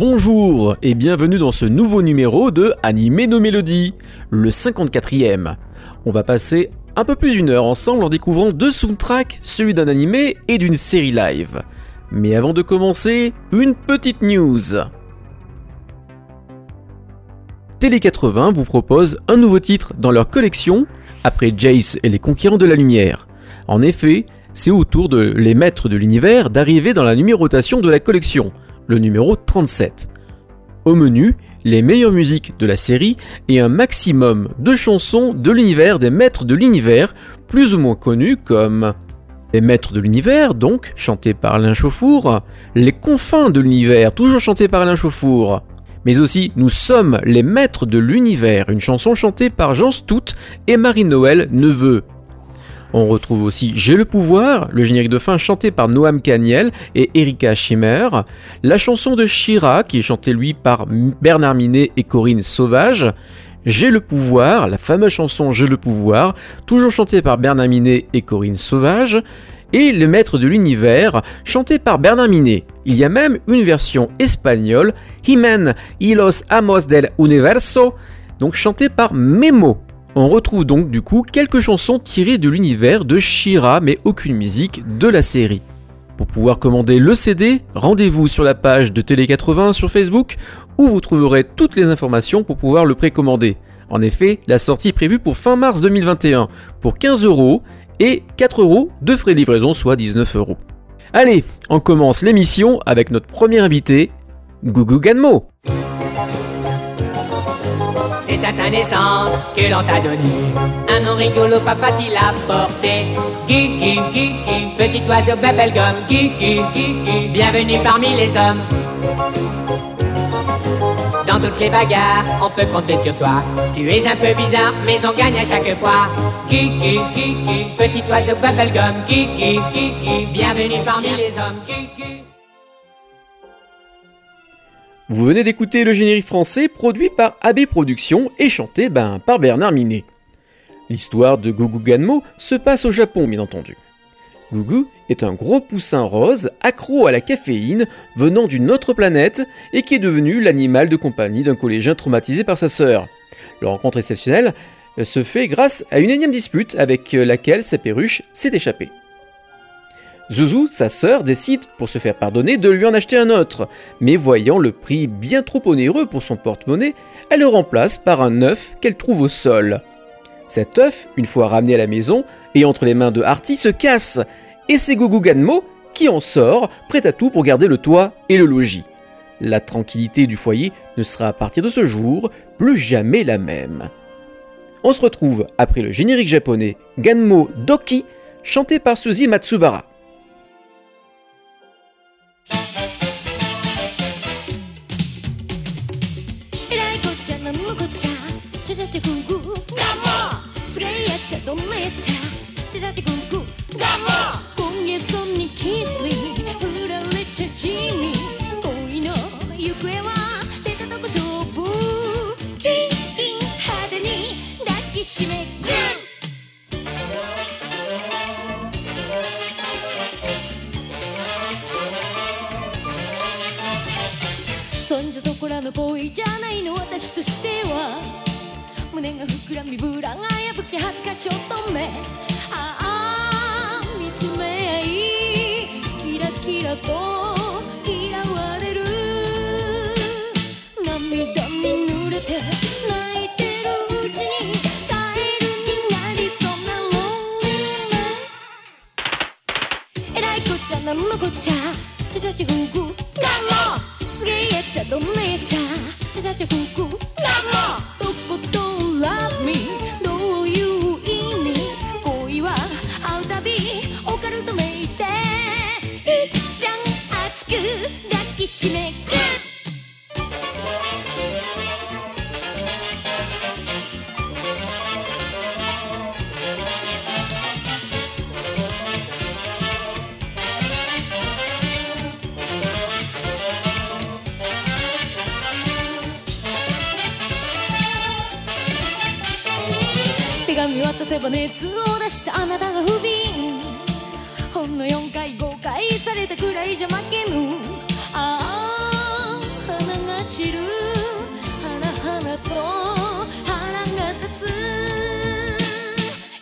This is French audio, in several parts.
Bonjour et bienvenue dans ce nouveau numéro de Animer nos mélodies, le 54e. On va passer un peu plus d'une heure ensemble en découvrant deux soundtracks, celui d'un animé et d'une série live. Mais avant de commencer, une petite news. Télé 80 vous propose un nouveau titre dans leur collection, après Jace et les Conquérants de la Lumière. En effet, c'est au tour de Les Maîtres de l'Univers d'arriver dans la numérotation de la collection, le numéro 37. Au menu, les meilleures musiques de la série et un maximum de chansons de l'univers des maîtres de l'univers, plus ou moins connus comme les maîtres de l'univers, donc, chantés par Alain Chauffour, les confins de l'univers, toujours chantés par Alain Chauffour, mais aussi Nous sommes les maîtres de l'univers, une chanson chantée par Jean Stout et Marie-Noël Neveu. On retrouve aussi J'ai le pouvoir, le générique de fin chanté par Noam Caniel et Erika Schimmer, la chanson de Shira qui est chantée lui par Bernard Minet et Corinne Sauvage, J'ai le pouvoir, la fameuse chanson J'ai le pouvoir, toujours chantée par Bernard Minet et Corinne Sauvage, et Le Maître de l'Univers, chanté par Bernard Minet. Il y a même une version espagnole, Himen y los amos del universo, donc chantée par Memo. On retrouve donc du coup quelques chansons tirées de l'univers de Shira mais aucune musique de la série. Pour pouvoir commander le CD, rendez-vous sur la page de Télé 80 sur Facebook où vous trouverez toutes les informations pour pouvoir le précommander. En effet, la sortie est prévue pour fin mars 2021 pour 15 euros et 4 euros de frais de livraison, soit 19 euros. Allez, on commence l'émission avec notre premier invité, Gugu Ganmo. C'est à ta naissance que l'on t'a donné. Un nom rigolo, pas facile à porter Kiki, Kiki, petit oiseau bubblegum Kiki, Kiki, bienvenue parmi les hommes. Dans toutes les bagarres, on peut compter sur toi. Tu es un peu bizarre, mais on gagne à chaque fois. Kiki, Kiki, petit oiseau bubblegum Kiki, Kiki, bienvenue parmi les hommes. Kiki Vous venez d'écouter le générique français produit par AB Productions et chanté ben, par Bernard Minet. L'histoire de Gugu Ganmo se passe au Japon, bien entendu. Gugu est un gros poussin rose accro à la caféine venant d'une autre planète et qui est devenu l'animal de compagnie d'un collégien traumatisé par sa sœur. Leur rencontre exceptionnelle se fait grâce à une énième dispute avec laquelle sa perruche s'est échappée. Zuzu, sa sœur, décide, pour se faire pardonner, de lui en acheter un autre, mais voyant le prix bien trop onéreux pour son porte-monnaie, elle le remplace par un œuf qu'elle trouve au sol. Cet œuf, une fois ramené à la maison et entre les mains de Artie, se casse, et c'est Gugu Ganmo qui en sort, prêt à tout pour garder le toit et le logis. La tranquillité du foyer ne sera à partir de ce jour plus jamais la même. On se retrouve après le générique japonais Ganmo Doki, chanté par Suzy Matsubara. すげえやっちゃどんなやっちゃちゃちゃちゃグーグーガモ今夜そんにキスミ振られちゃ地味恋の行方は出たとこ勝負。キンキン派手に抱きしめグーそんじゃそこらの恋じゃないの私としては胸が膨らみブラが破け恥ずかし乙女ああ見つめ合いキラキラと嫌われる。涙に濡れて泣いてるうちにカエルになりそうなロンリーナイツえらいこっちゃなんのこっちゃ。ちゃちゃちゃぐんぐガモすげえやっちゃどんなやっちゃ。ちゃちゃく。くとことんラブミどういう意味。恋は会うたびオカルトめいて。いっちゃん熱く抱きしめグッ渡せば熱を出したあなたが不憫。ほんの4回5回されたくらいじゃ負けぬ。ああ花が散る。花々と腹が立つ。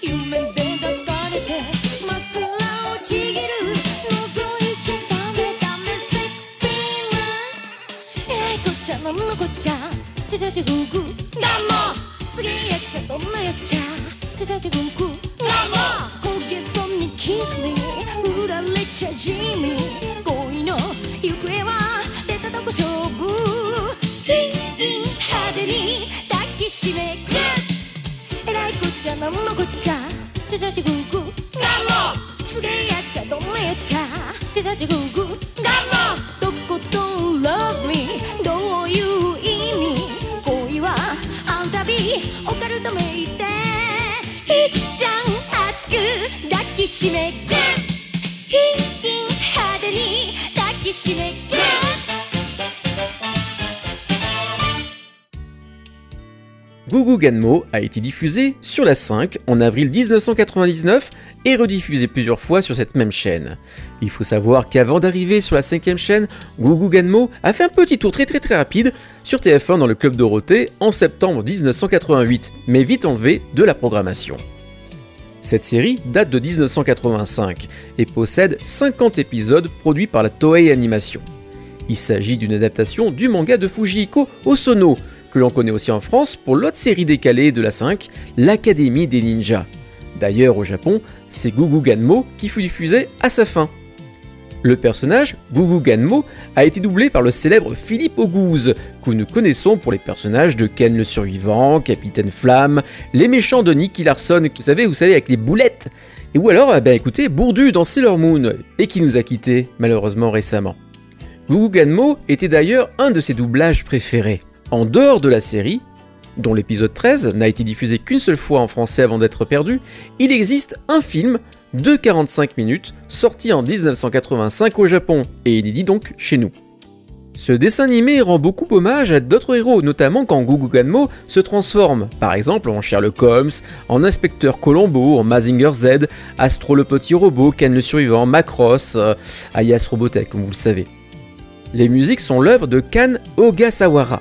夢で抱かれて枕をちぎる。覗いちゃダメダメセクシーナイツ。えいこっちゃなんのこっちゃ。ちゃちゃちゃぐぐガモすげえやっちゃどんなやっちゃ。 ちゃちゃちゃぐぐガモ焦げそうにキスに振られちゃ地味恋の行方は出たとこ勝負キンキン派手に抱きしめグッえらいこっちゃなんのこっちゃちゃちゃ きしめグッキンキン派手に抱きしめグッ Gugu Ganmo a été diffusé sur la 5 en avril 1999 et rediffusé plusieurs fois sur cette même chaîne. Il faut savoir qu'avant d'arriver sur la cinquième chaîne, Gugu Ganmo a fait un petit tour très très très rapide sur TF1 dans le Club Dorothée en septembre 1988, mais vite enlevé de la programmation. Cette série date de 1985 et possède 50 épisodes produits par la Toei Animation. Il s'agit d'une adaptation du manga de Fujihiko Osono, que l'on connaît aussi en France pour l'autre série décalée de la 5, l'Académie des Ninjas. D'ailleurs, au Japon, c'est Gugu Ganmo qui fut diffusé à sa fin. Le personnage, Gugu Ganmo, a été doublé par le célèbre Philippe Auguste, que nous connaissons pour les personnages de Ken le Survivant, Capitaine Flamme, les méchants de Nicky Larson, vous savez, vous savez, avec les boulettes, et ou alors, ben écoutez, Bourdu dans Sailor Moon, et qui nous a quittés malheureusement récemment. Gugu Ganmo était d'ailleurs un de ses doublages préférés. En dehors de la série, dont l'épisode 13 n'a été diffusé qu'une seule fois en français avant d'être perdu, il existe un film de 45 minutes sorti en 1985 au Japon et inédit donc chez nous. Ce dessin animé rend beaucoup hommage à d'autres héros, notamment quand Gugu Ganmo se transforme, par exemple en Sherlock Holmes, en Inspecteur Colombo, en Mazinger Z, Astro le petit robot, Ken le survivant, Macross, euh, alias Robotech comme vous le savez. Les musiques sont l'œuvre de Kan Ogasawara.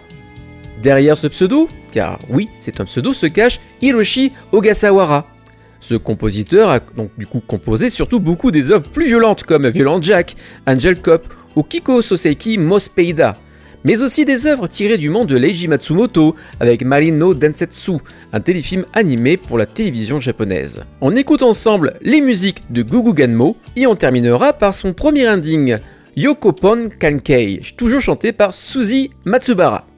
Derrière ce pseudo, car oui, c'est un pseudo, se cache Hiroshi Ogasawara. Ce compositeur a donc du coup composé surtout beaucoup des œuvres plus violentes comme Violent Jack, Angel Cop ou Kiko Soseiki Mospeida, mais aussi des œuvres tirées du monde de Leiji Matsumoto avec Marino Densetsu, un téléfilm animé pour la télévision japonaise. On écoute ensemble les musiques de Gugu Ganmo et on terminera par son premier ending, Yokopon Kankei, toujours chanté par Suzy Matsubara.「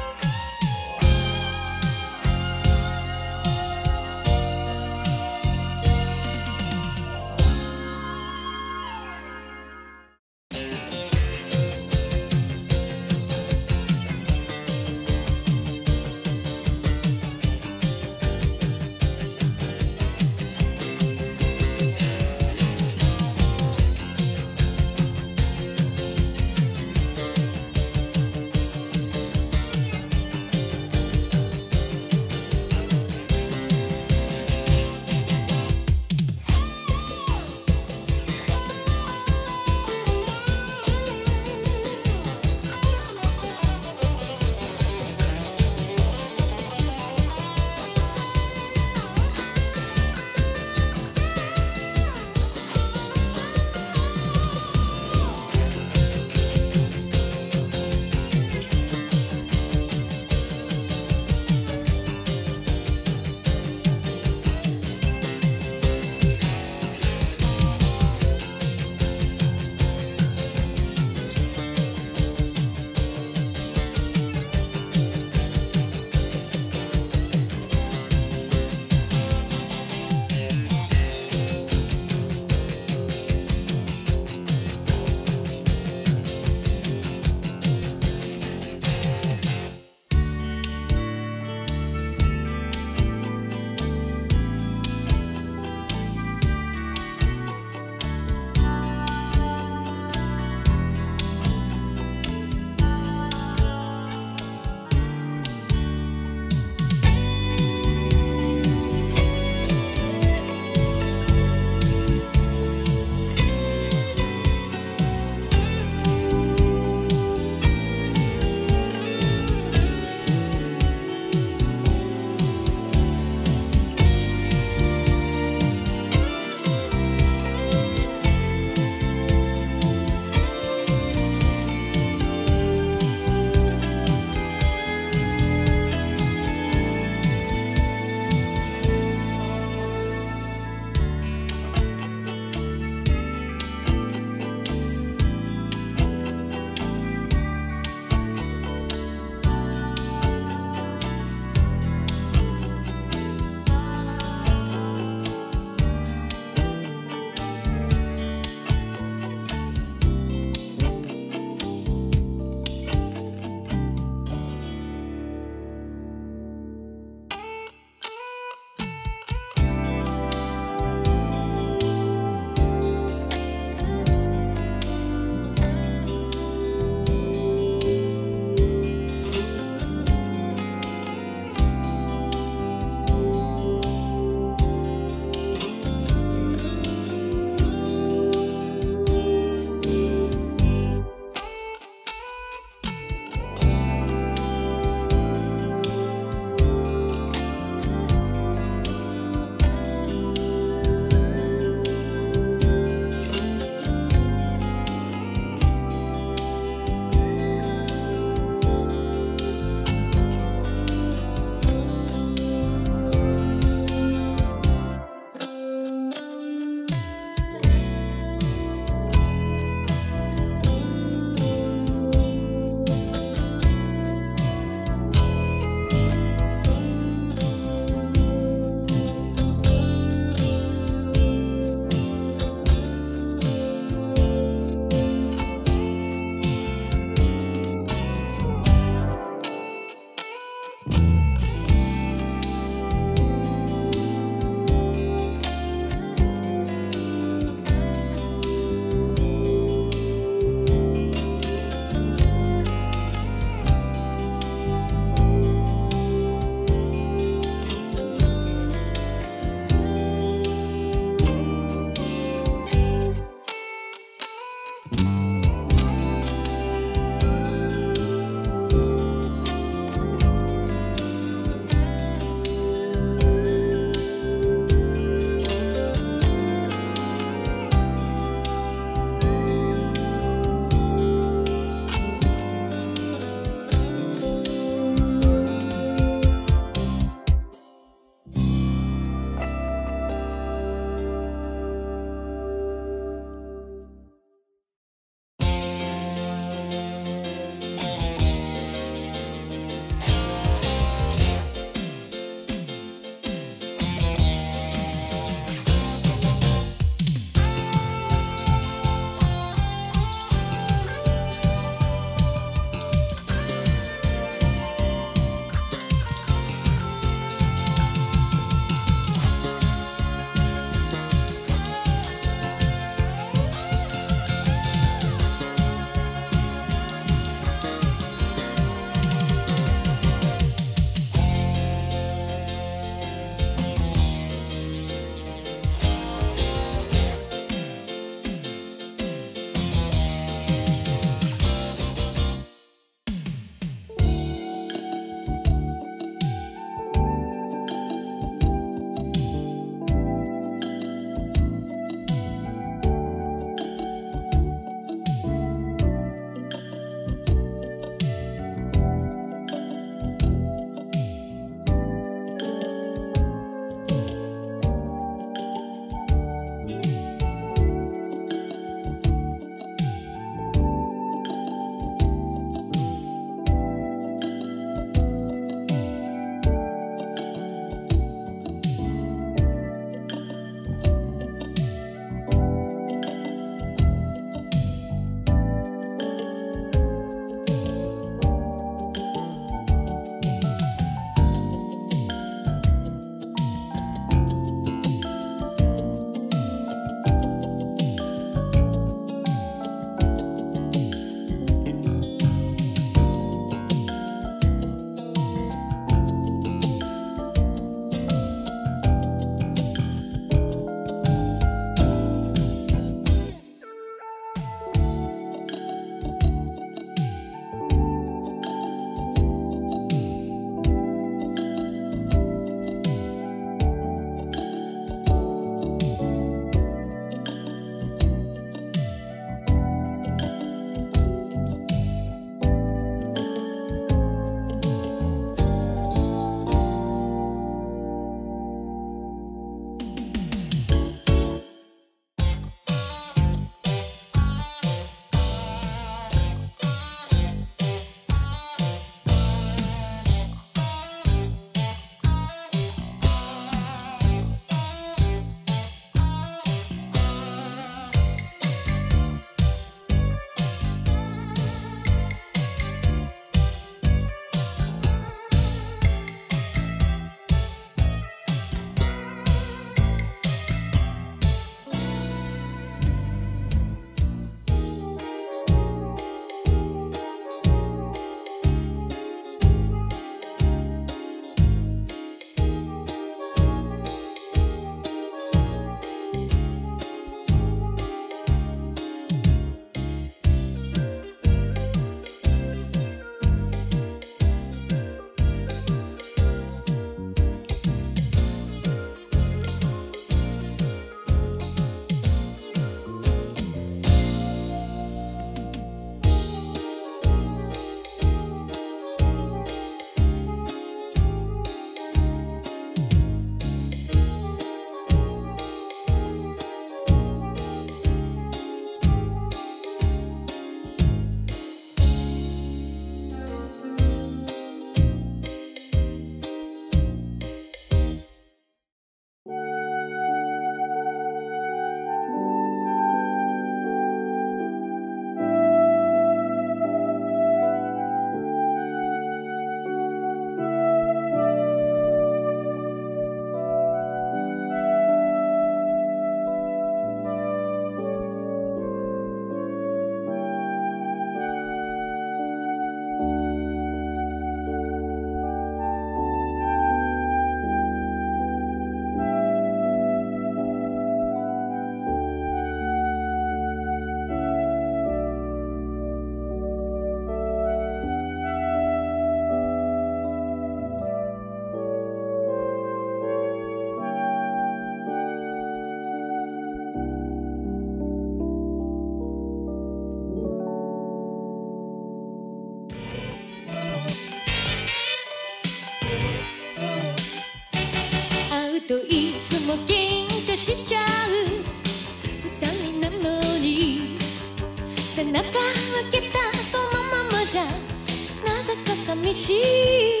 し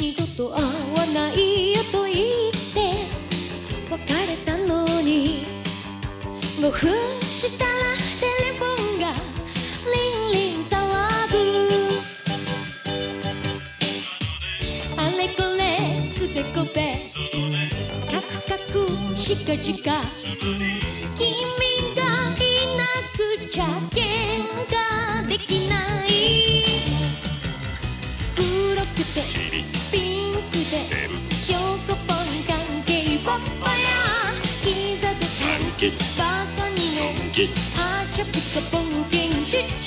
二度と会わないよと言って別れたのに。5分したらテレフォンがリンリン騒ぐあれこれつぜこべ。カクカクしかじか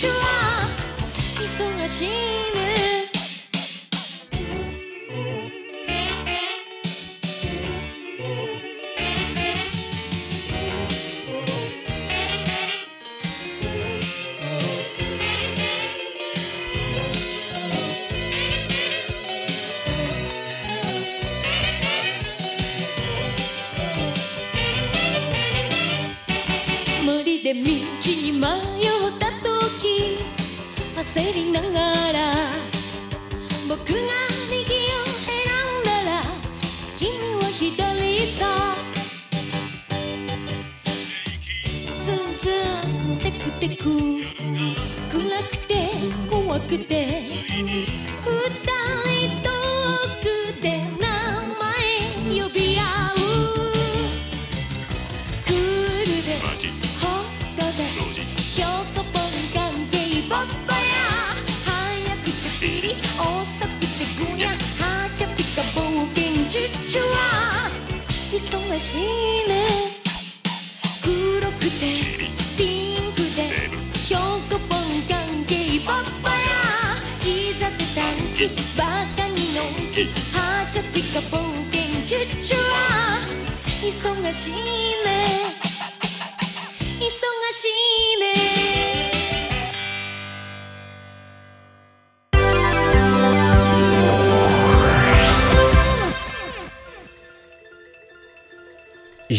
忙しいね。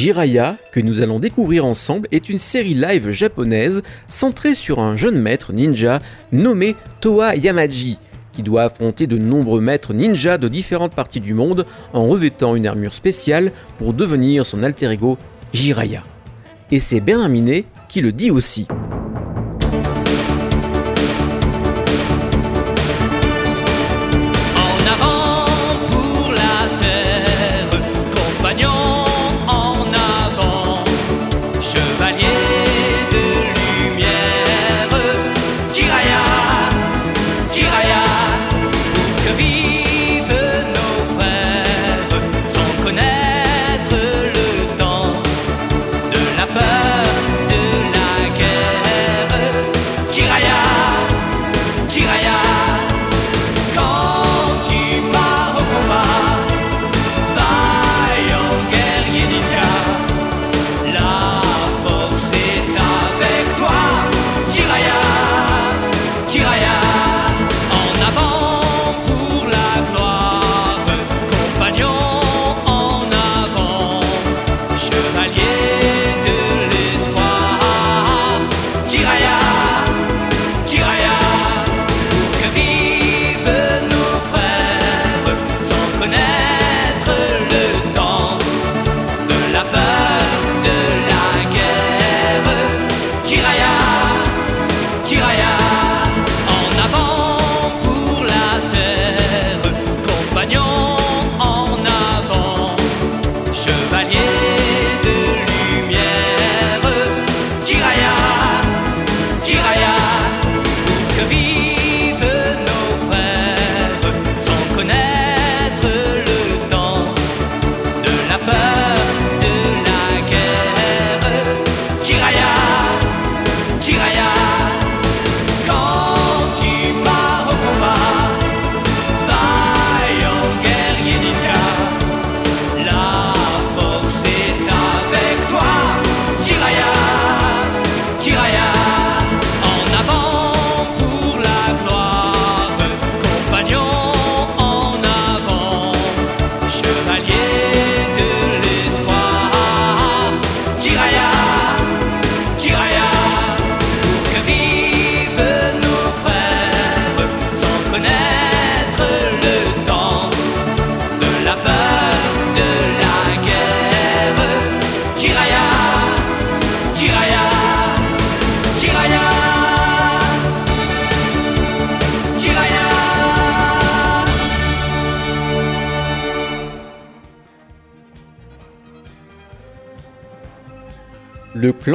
Jiraya, que nous allons découvrir ensemble, est une série live japonaise centrée sur un jeune maître ninja nommé Toa Yamaji, qui doit affronter de nombreux maîtres ninjas de différentes parties du monde en revêtant une armure spéciale pour devenir son alter ego Jiraya. Et c'est Bernard qui le dit aussi.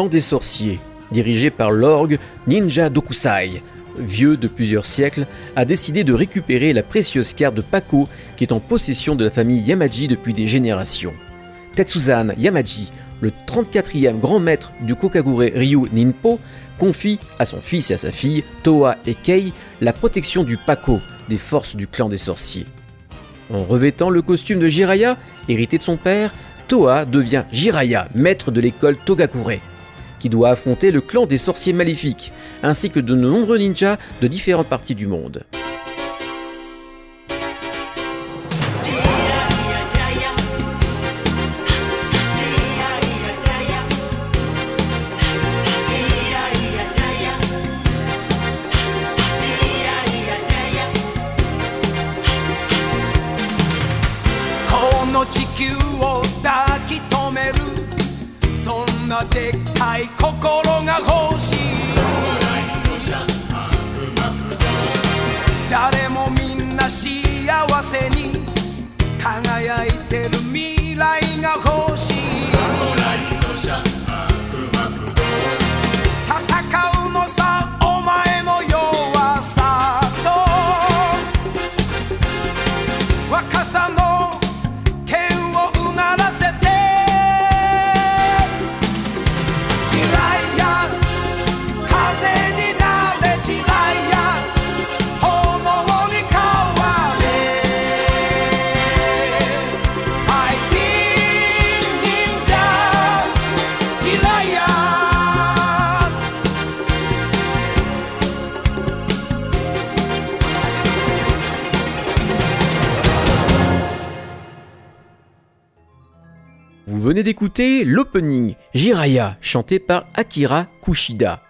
Des sorciers, dirigé par l'orgue Ninja Dokusai, vieux de plusieurs siècles, a décidé de récupérer la précieuse carte de Pako qui est en possession de la famille Yamaji depuis des générations. Tetsuzan Yamaji, le 34e grand maître du Kokagure Ryu Ninpo, confie à son fils et à sa fille, Toa et Kei, la protection du Pako, des forces du clan des sorciers. En revêtant le costume de Jiraya, hérité de son père, Toa devient Jiraya, maître de l'école Togakure, qui doit affronter le clan des sorciers maléfiques, ainsi que de nombreux ninjas de différentes parties du monde.「que d'écouter l'opening Jiraya, chanté par Akira Kushida.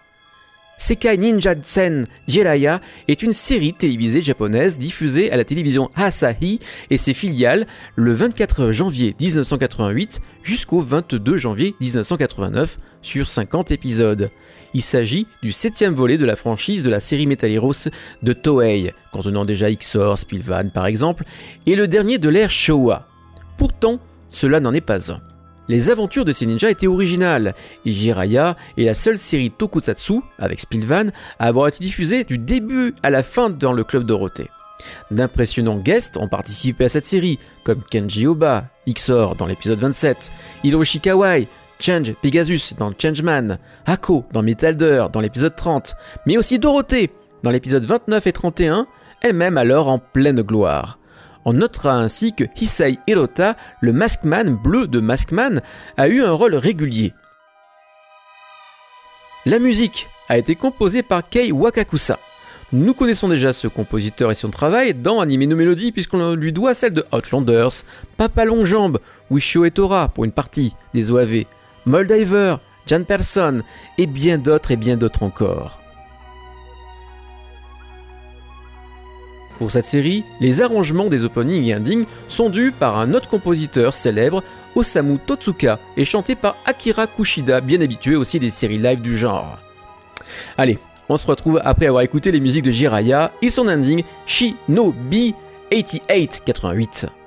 Sekai Ninja Sen Jiraya est une série télévisée japonaise diffusée à la télévision Asahi et ses filiales le 24 janvier 1988 jusqu'au 22 janvier 1989 sur 50 épisodes. Il s'agit du septième volet de la franchise de la série Metal Heroes de Toei, contenant déjà Xor, Spilvan par exemple, et le dernier de l'ère Showa. Pourtant, cela n'en est pas un. Les aventures de ces ninjas étaient originales, et est la seule série tokusatsu, avec Spilvan, à avoir été diffusée du début à la fin dans le club Dorothée. D'impressionnants guests ont participé à cette série, comme Kenji Oba, Xor dans l'épisode 27, Hiroshi Kawai, Change Pegasus dans Changeman, Hako dans Metalder dans l'épisode 30, mais aussi Dorothée dans l'épisode 29 et 31, elle-même alors en pleine gloire. On notera ainsi que Hisai Hirota, le Maskman bleu de Maskman, a eu un rôle régulier. La musique a été composée par Kei Wakakusa. Nous connaissons déjà ce compositeur et son travail dans Anime no Melody puisqu'on lui doit celle de Outlanders, Papa Longjambe, Wisho et Tora pour une partie des OAV, Moldiver, Jan Persson et bien d'autres et bien d'autres encore. Pour cette série, les arrangements des openings et endings sont dus par un autre compositeur célèbre, Osamu Totsuka, et chanté par Akira Kushida, bien habitué aussi des séries live du genre. Allez, on se retrouve après avoir écouté les musiques de Jiraya et son ending Shinobi 8888.「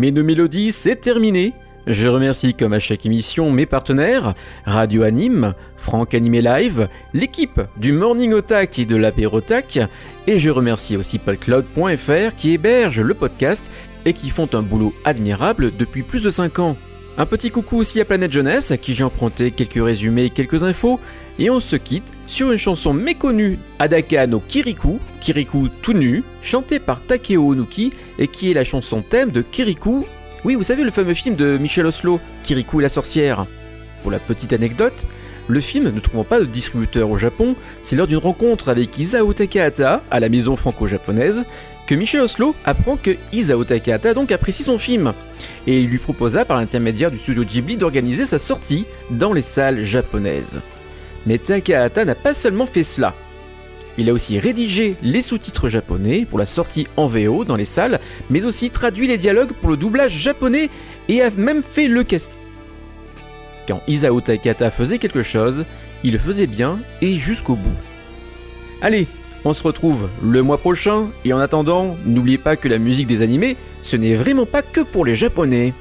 Animer nos mélodies, c'est terminé. Je remercie comme à chaque émission mes partenaires, Radio Anime, Franck Animé Live, l'équipe du Morning Otak et de l'Apérotac, et je remercie aussi palcloud.fr qui héberge le podcast et qui font un boulot admirable depuis plus de 5 ans. Un petit coucou aussi à Planète Jeunesse, à qui j'ai emprunté quelques résumés et quelques infos, et on se quitte sur une chanson méconnue, Adaka no Kirikou, Kirikou tout nu, chantée par Takeo Onuki, et qui est la chanson thème de Kirikou. Oui, vous savez le fameux film de Michel Oslo, Kirikou et la sorcière. Pour la petite anecdote, le film, ne trouvant pas de distributeur au Japon, c'est lors d'une rencontre avec Isao Takahata à la maison franco-japonaise Michel Oslo apprend que Isao Takahata donc apprécie son film et il lui proposa par l'intermédiaire du studio Ghibli d'organiser sa sortie dans les salles japonaises. Mais Takahata n'a pas seulement fait cela. Il a aussi rédigé les sous-titres japonais pour la sortie en VO dans les salles, mais aussi traduit les dialogues pour le doublage japonais et a même fait le casting. Quand Isao Takahata faisait quelque chose, il le faisait bien et jusqu'au bout. Allez, on se retrouve le mois prochain, et en attendant, n'oubliez pas que la musique des animés, ce n'est vraiment pas que pour les japonais.